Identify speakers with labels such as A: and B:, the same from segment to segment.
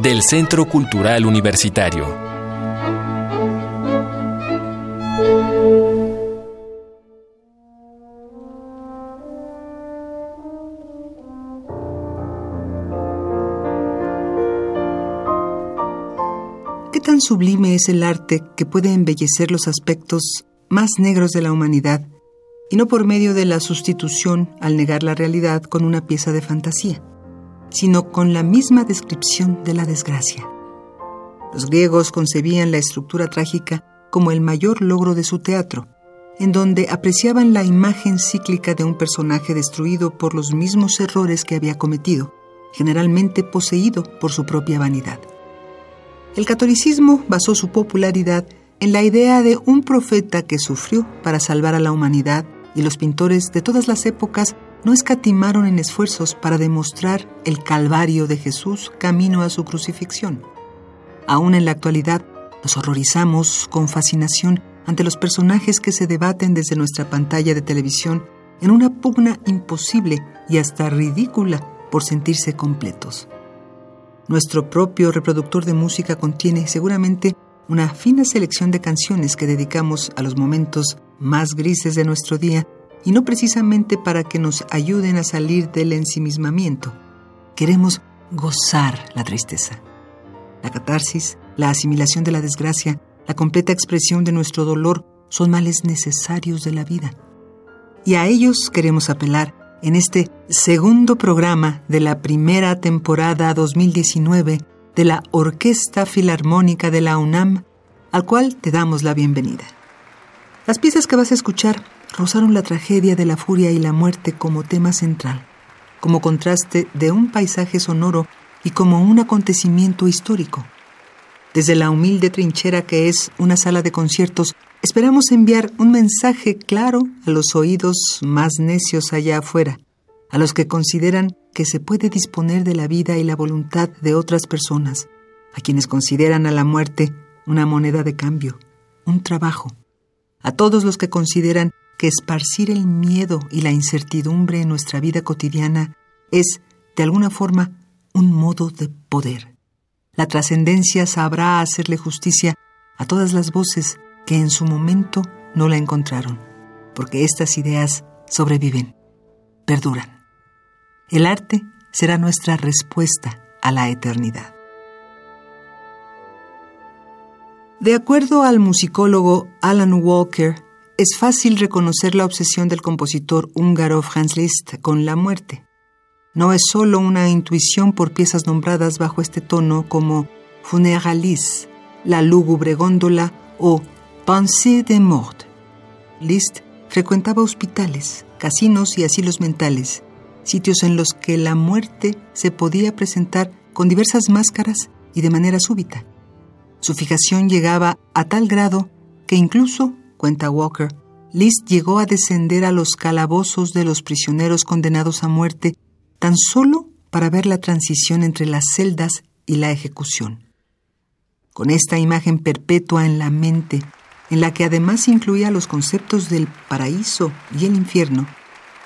A: del Centro Cultural Universitario.
B: ¿Qué tan sublime es el arte que puede embellecer los aspectos más negros de la humanidad y no por medio de la sustitución al negar la realidad con una pieza de fantasía? Sino con la misma descripción de la desgracia. Los griegos concebían la estructura trágica como el mayor logro de su teatro, en donde apreciaban la imagen cíclica de un personaje destruido por los mismos errores que había cometido, generalmente poseído por su propia vanidad. El catolicismo basó su popularidad en la idea de un profeta que sufrió para salvar a la humanidad y los pintores de todas las épocas no escatimaron en esfuerzos para demostrar el calvario de Jesús camino a su crucifixión. Aún en la actualidad, nos horrorizamos con fascinación ante los personajes que se debaten desde nuestra pantalla de televisión en una pugna imposible y hasta ridícula por sentirse completos. Nuestro propio reproductor de música contiene seguramente una fina selección de canciones que dedicamos a los momentos más grises de nuestro día y no precisamente para que nos ayuden a salir del ensimismamiento. Queremos gozar la tristeza. La catarsis, la asimilación de la desgracia, la completa expresión de nuestro dolor son males necesarios de la vida. Y a ellos queremos apelar en este segundo programa de la primera temporada 2019 de la Orquesta Filarmónica de la UNAM, al cual te damos la bienvenida. Las piezas que vas a escuchar rozaron la tragedia de la furia y la muerte como tema central, como contraste de un paisaje sonoro y como un acontecimiento histórico. Desde la humilde trinchera que es una sala de conciertos, esperamos enviar un mensaje claro a los oídos más necios allá afuera, a los que consideran que se puede disponer de la vida y la voluntad de otras personas, a quienes consideran a la muerte una moneda de cambio, un trabajo, a todos los que consideran que esparcir el miedo y la incertidumbre en nuestra vida cotidiana es, de alguna forma, un modo de poder. La trascendencia sabrá hacerle justicia a todas las voces que en su momento no la encontraron, porque estas ideas sobreviven, perduran. El arte será nuestra respuesta a la eternidad. De acuerdo al musicólogo Alan Walker, es fácil reconocer la obsesión del compositor húngaro Franz Liszt con la muerte. No es solo una intuición por piezas nombradas bajo este tono como Funeralis, La lúgubre góndola o Pensée de mort. Liszt frecuentaba hospitales, casinos y asilos mentales, sitios en los que la muerte se podía presentar con diversas máscaras y de manera súbita. Su fijación llegaba a tal grado que incluso cuenta Walker, Liszt llegó a descender a los calabozos de los prisioneros condenados a muerte tan solo para ver la transición entre las celdas y la ejecución. Con esta imagen perpetua en la mente, en la que además incluía los conceptos del paraíso y el infierno,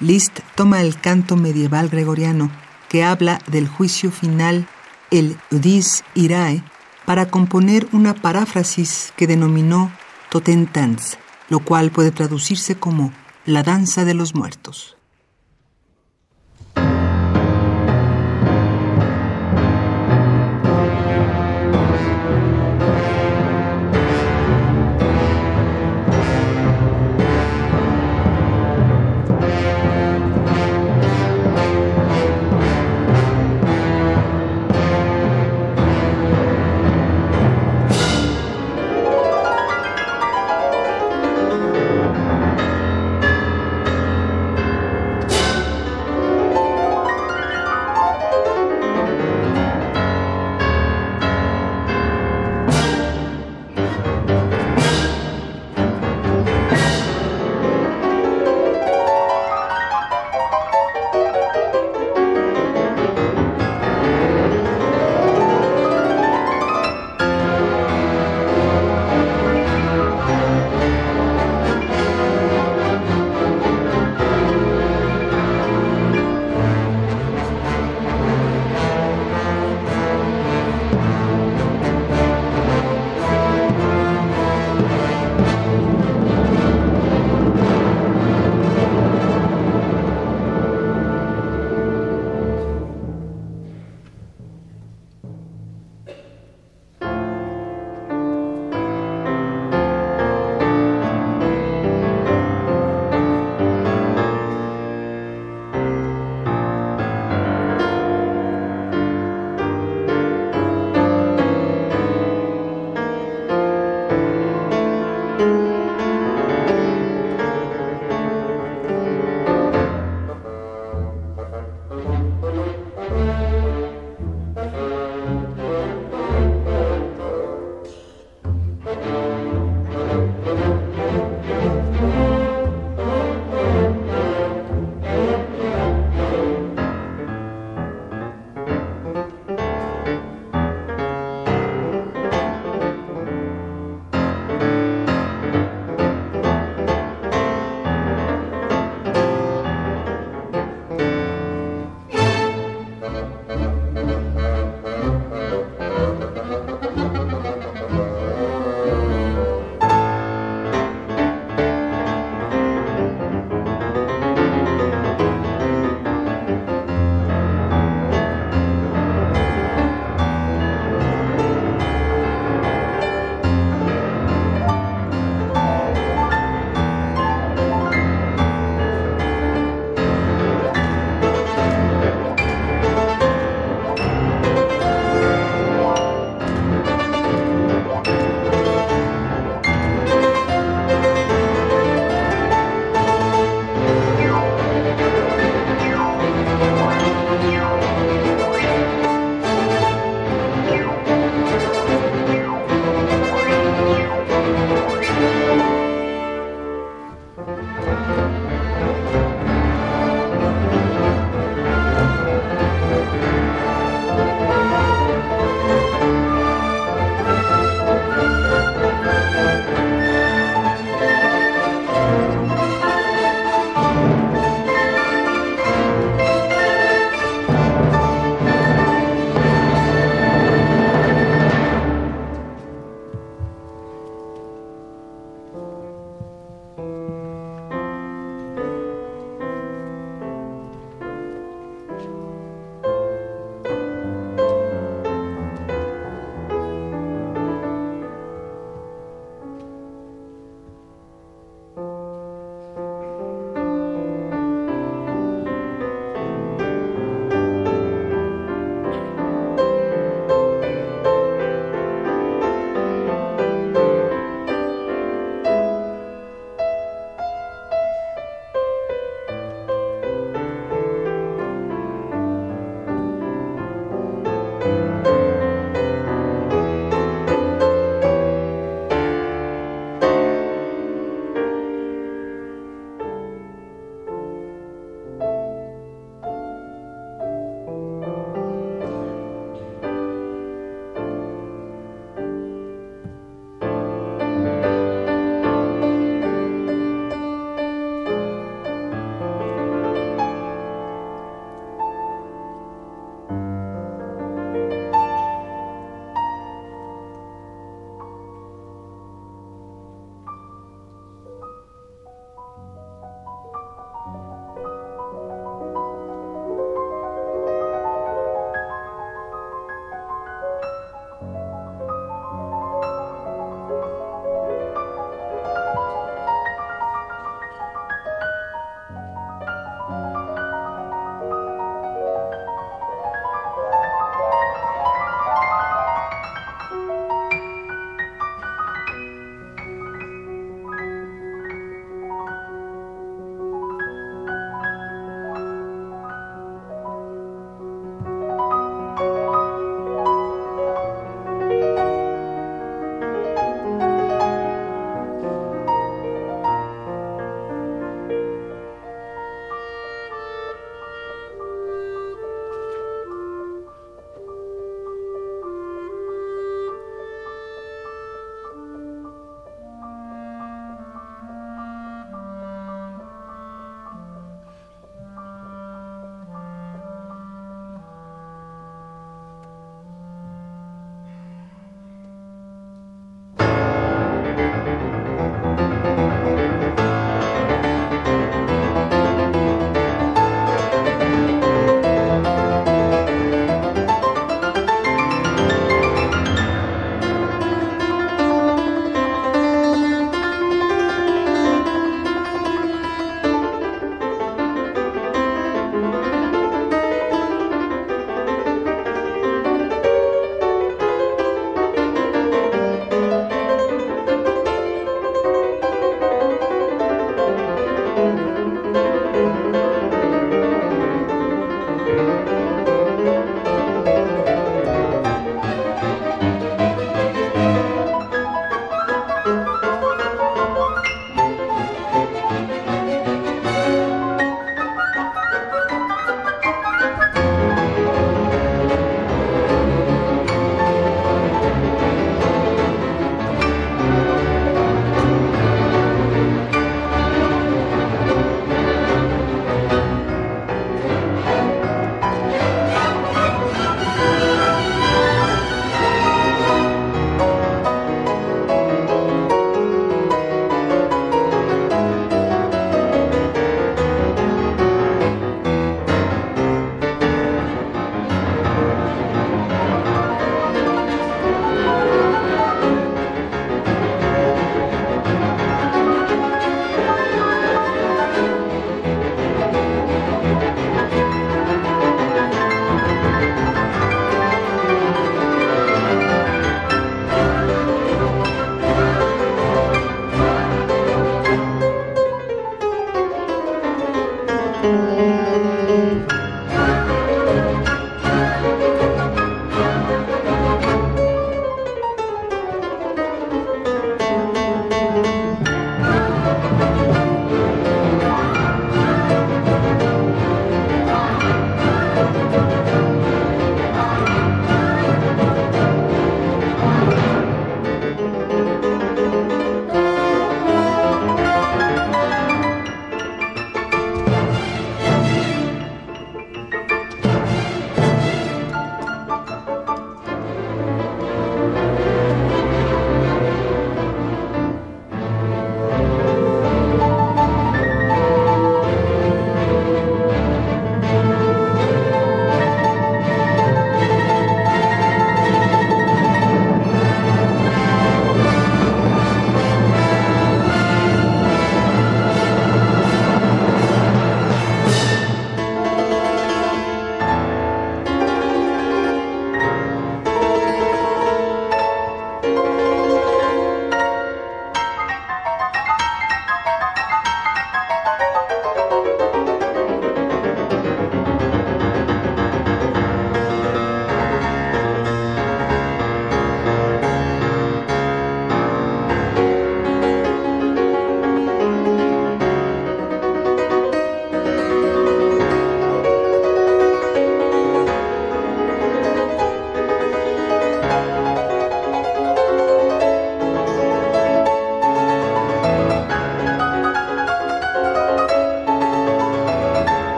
B: Liszt toma el canto medieval gregoriano que habla del juicio final, el Udis Irae, para componer una paráfrasis que denominó Totentanz, lo cual puede traducirse como la danza de los muertos.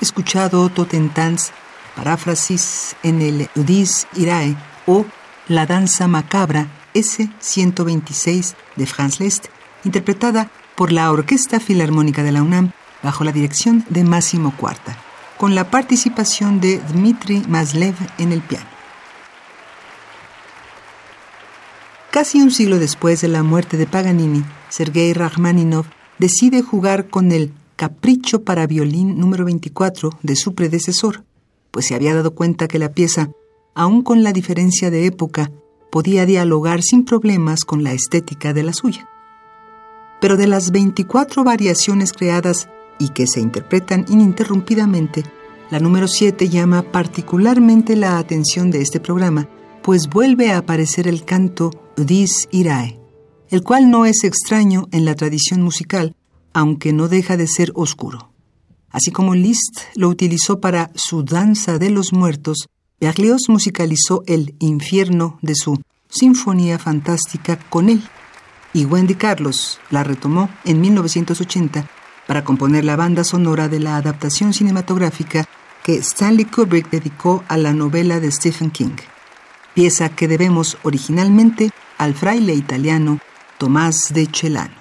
B: Escuchado Totentans, paráfrasis en el Udis Irae o La danza macabra S-126 de Franz Liszt, interpretada por la Orquesta Filarmónica de la UNAM bajo la dirección de Máximo Cuarta, con la participación de Dmitri Maslev en el piano. Casi un siglo después de la muerte de Paganini, Sergei Rachmaninov decide jugar con el Capricho para violín número 24 de su predecesor, pues se había dado cuenta que la pieza, aun con la diferencia de época, podía dialogar sin problemas con la estética de la suya. Pero de las 24 variaciones creadas y que se interpretan ininterrumpidamente, la número 7 llama particularmente la atención de este programa, pues vuelve a aparecer el canto Dis Irae, el cual no es extraño en la tradición musical, aunque no deja de ser oscuro. Así como Liszt lo utilizó para su Danza de los Muertos, Berlioz musicalizó el infierno de su Sinfonía Fantástica con él, y Wendy Carlos la retomó en 1980 para componer la banda sonora de la adaptación cinematográfica que Stanley Kubrick dedicó a la novela de Stephen King, pieza que debemos originalmente al fraile italiano Tomás de Celano.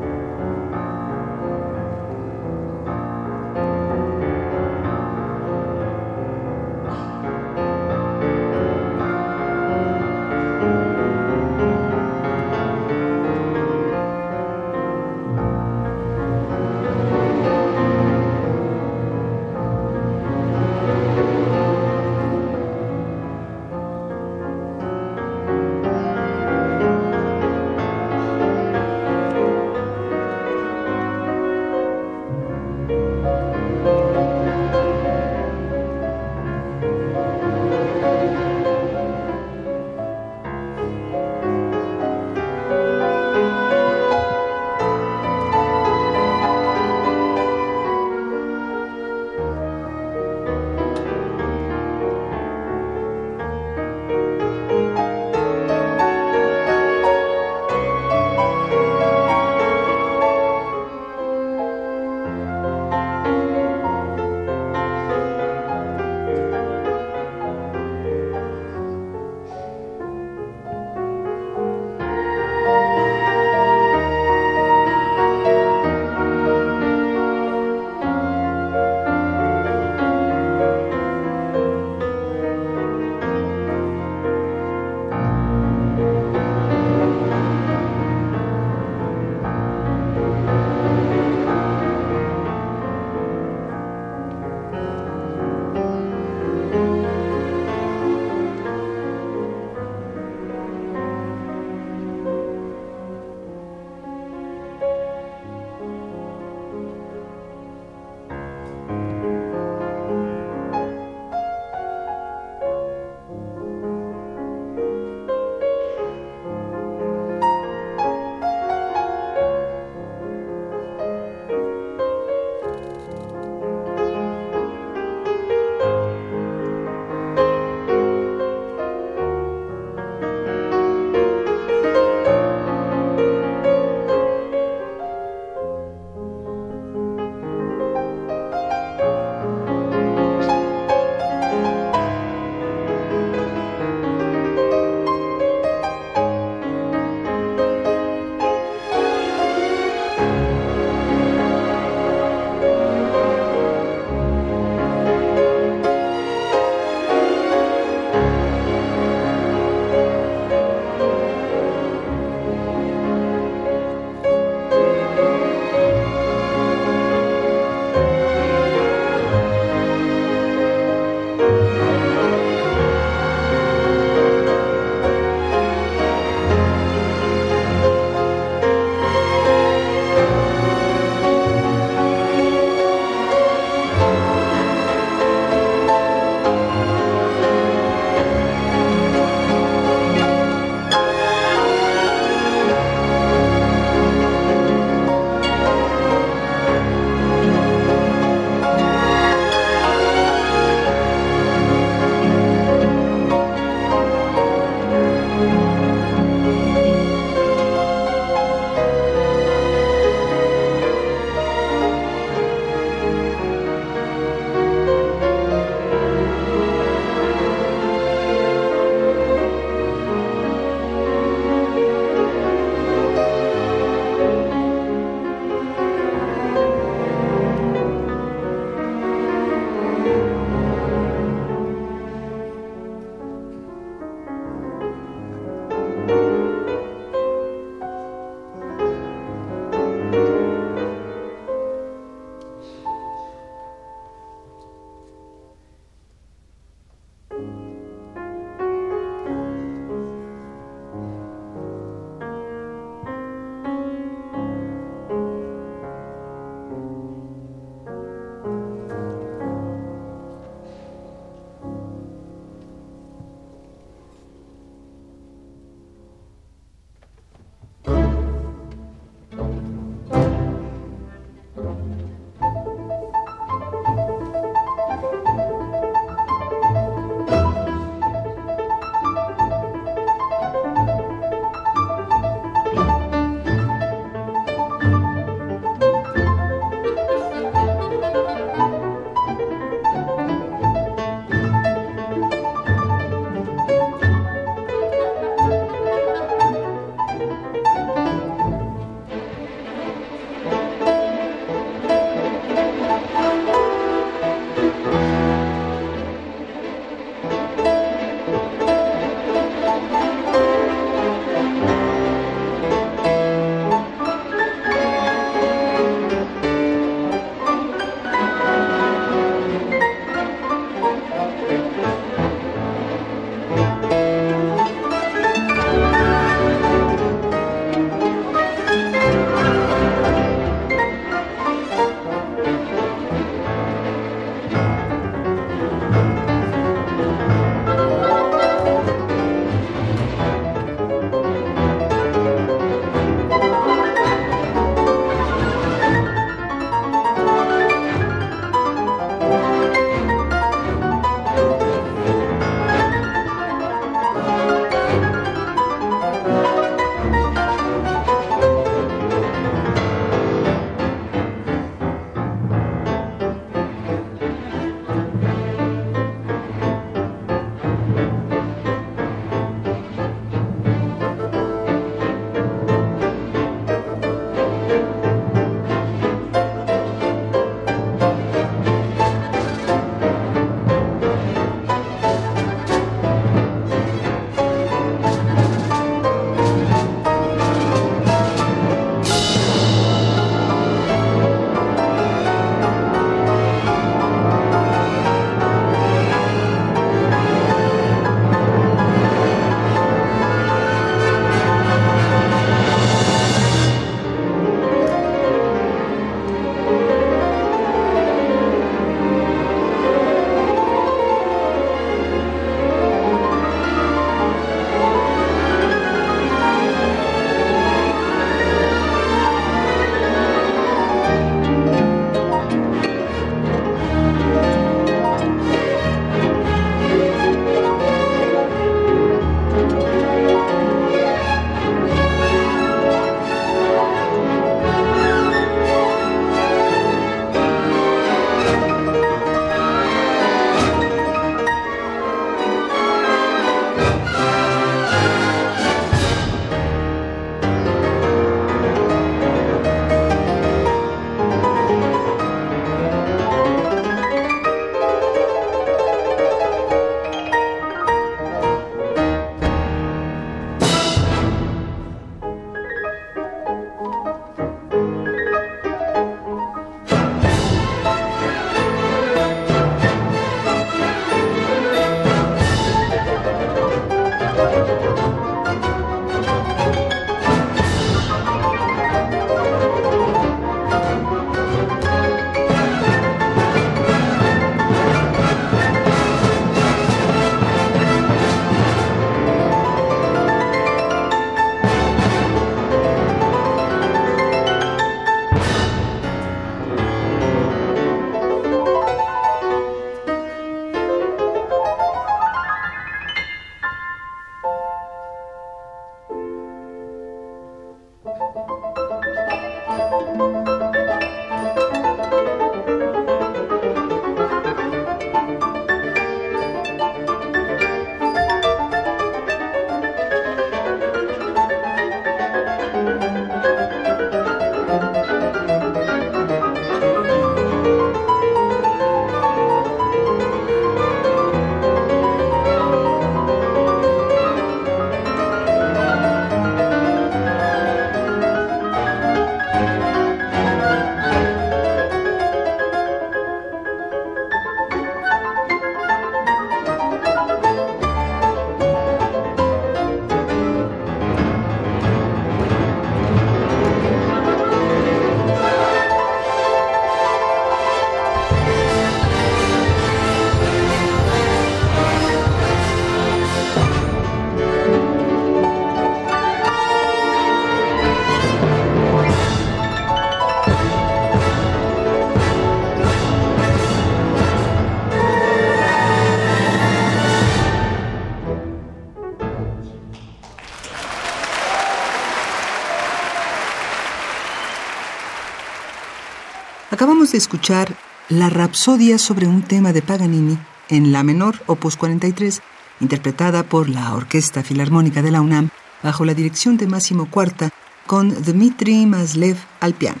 B: Escuchar la Rapsodia sobre un tema de Paganini en la menor, opus 43, interpretada por la Orquesta Filarmónica de la UNAM bajo la dirección de Máximo Cuarta con Dmitri Maslev al piano.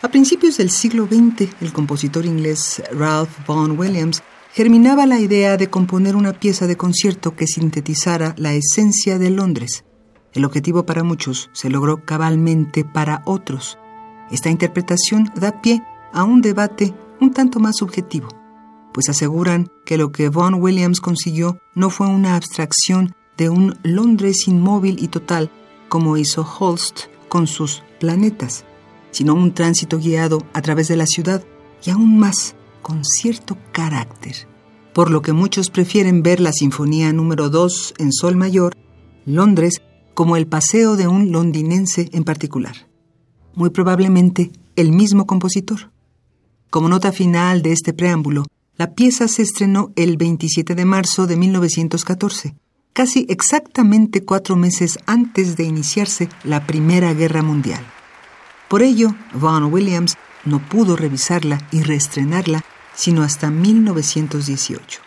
B: A principios del siglo XX, el compositor inglés Ralph Vaughan Williams germinaba la idea de componer una pieza de concierto que sintetizara la esencia de Londres. El objetivo para muchos se logró cabalmente para otros. Esta interpretación da pie a un debate un tanto más subjetivo, pues aseguran que lo que Vaughan Williams consiguió no fue una abstracción de un Londres inmóvil y total, como hizo Holst con sus planetas, sino un tránsito guiado a través de la ciudad y aún más con cierto carácter, por lo que muchos prefieren ver la Sinfonía número 2 en Sol Mayor, Londres, como el paseo de un londinense en particular. Muy probablemente el mismo compositor. Como nota final de este preámbulo, la pieza se estrenó el 27 de marzo de 1914, casi exactamente cuatro meses antes de iniciarse la Primera Guerra Mundial. Por ello, Vaughan Williams no pudo revisarla y reestrenarla sino hasta 1918.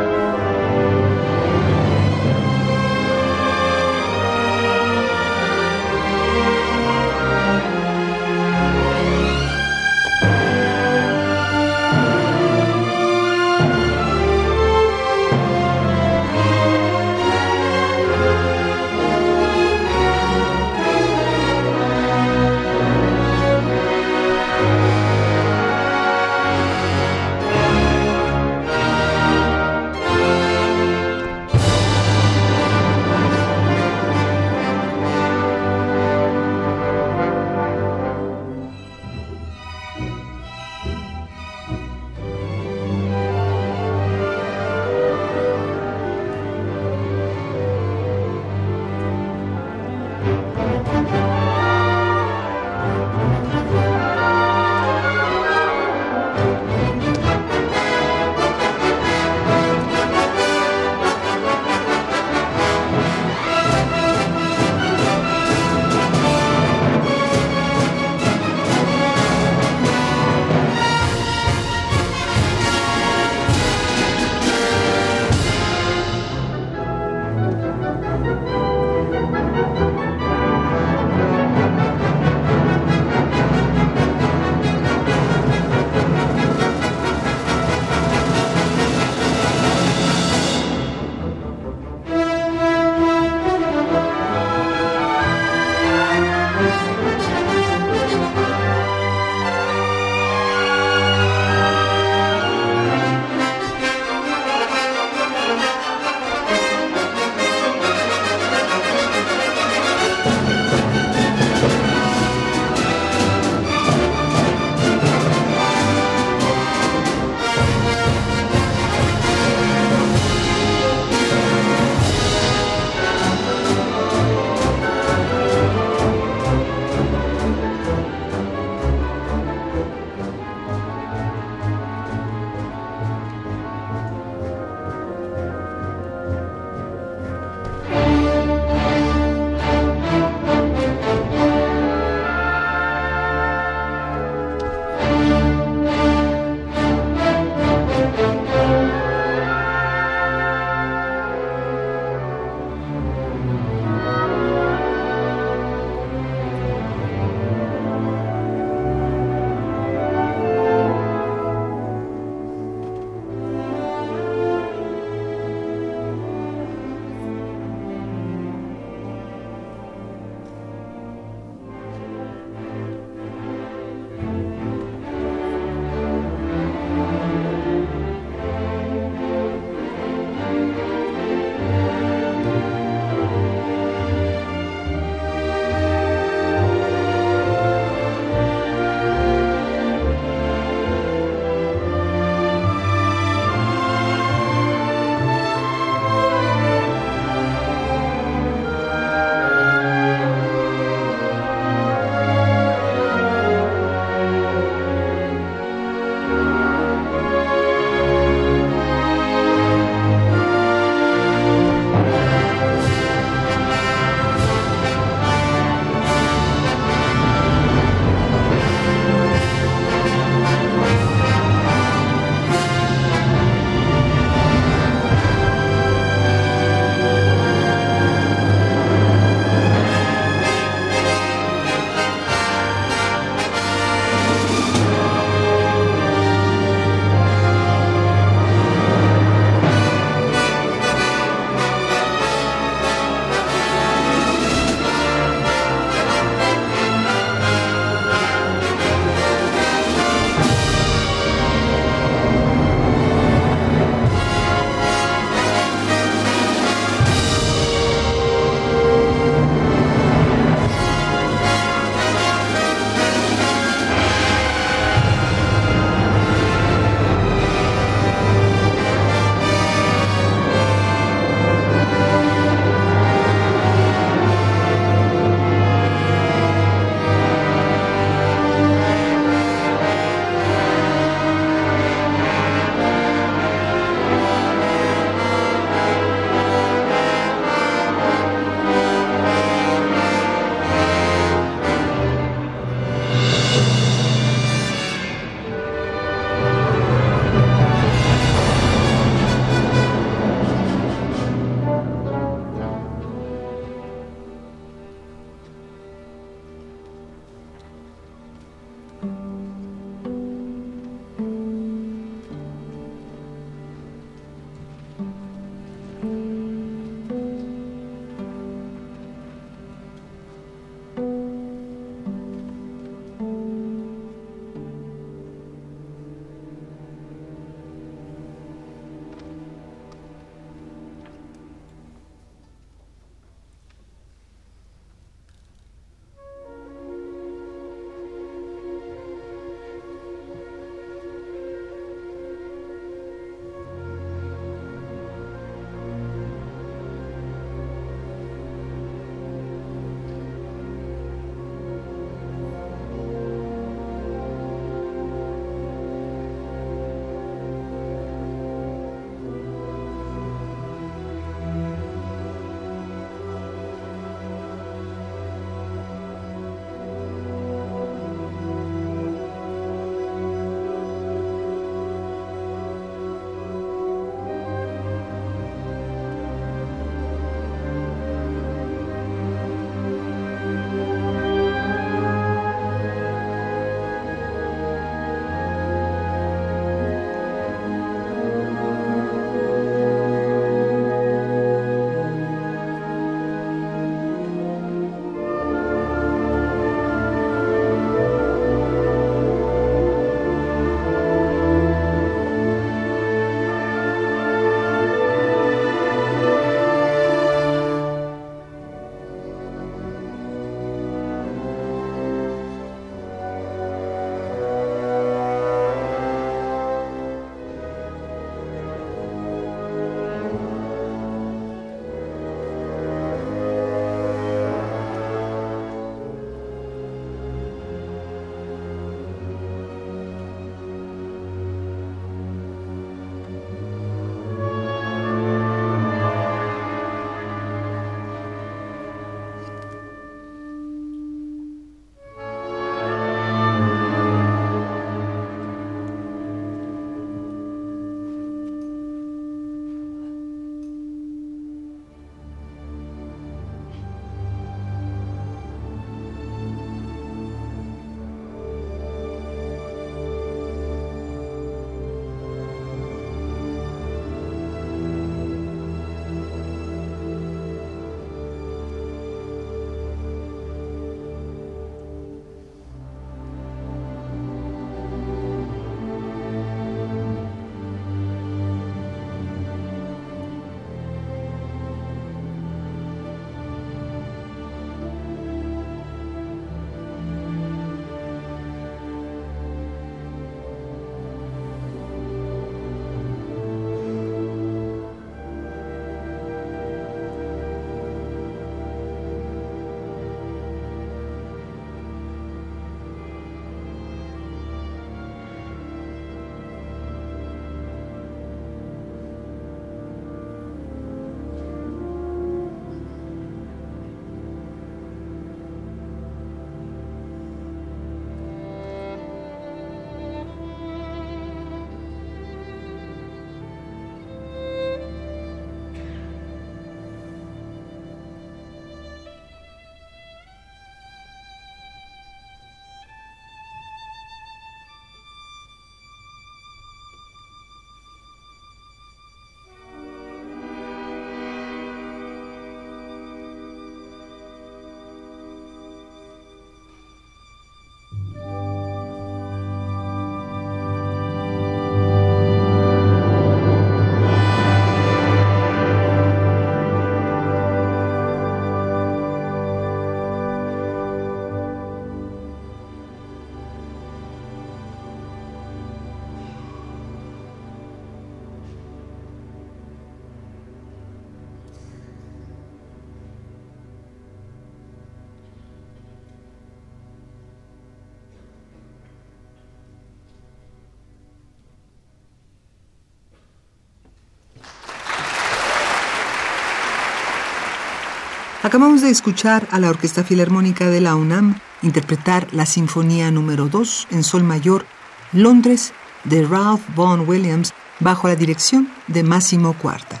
B: Acabamos de escuchar a la Orquesta Filarmónica de la UNAM interpretar la Sinfonía número 2 en Sol Mayor, Londres, de Ralph Vaughan Williams, bajo la dirección de Máximo Cuarta.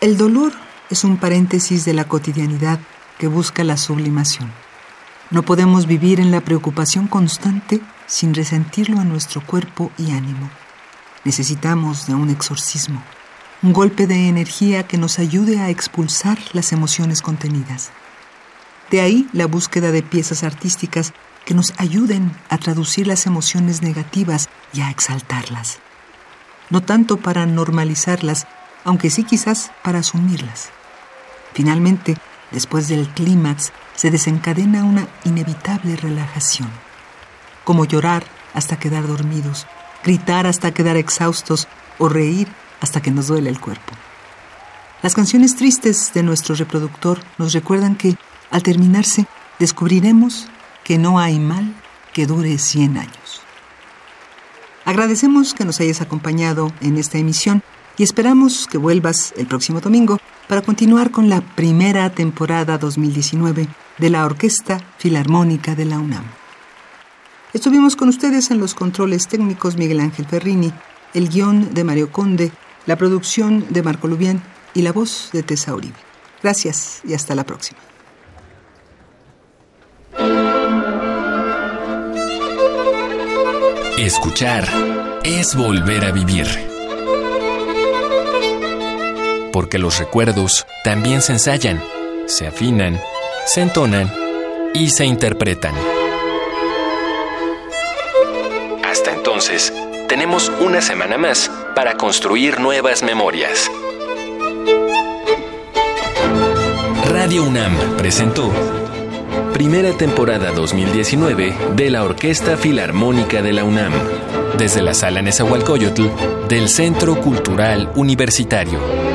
B: El dolor es un paréntesis de la cotidianidad que busca la sublimación. No podemos vivir en la preocupación constante sin resentirlo en nuestro cuerpo y ánimo. Necesitamos de un exorcismo un golpe de energía que nos ayude a expulsar las emociones contenidas. De ahí la búsqueda de piezas artísticas que nos ayuden a traducir las emociones negativas y a exaltarlas. No tanto para normalizarlas, aunque sí quizás para asumirlas. Finalmente, después del clímax, se desencadena una inevitable relajación, como llorar hasta quedar dormidos, gritar hasta quedar exhaustos o reír hasta que nos duele el cuerpo. Las canciones tristes de nuestro reproductor nos recuerdan que, al terminarse, descubriremos que no hay mal que dure 100 años. Agradecemos que nos hayas acompañado en esta emisión y esperamos que vuelvas el próximo domingo para continuar con la primera temporada 2019 de la Orquesta Filarmónica de la UNAM. Estuvimos con ustedes en los controles técnicos Miguel Ángel Ferrini, el guion de Mario Conde, la producción de Marco Lubián y la voz de Tessa Uribe. Gracias y hasta la próxima.
A: Escuchar es volver a vivir. Porque los recuerdos también se ensayan, se afinan, se entonan y se interpretan. Hasta entonces, tenemos una semana más para construir nuevas memorias. Radio UNAM presentó Primera temporada 2019 de la Orquesta Filarmónica de la UNAM, desde la Sala Nezahualcóyotl del Centro Cultural Universitario.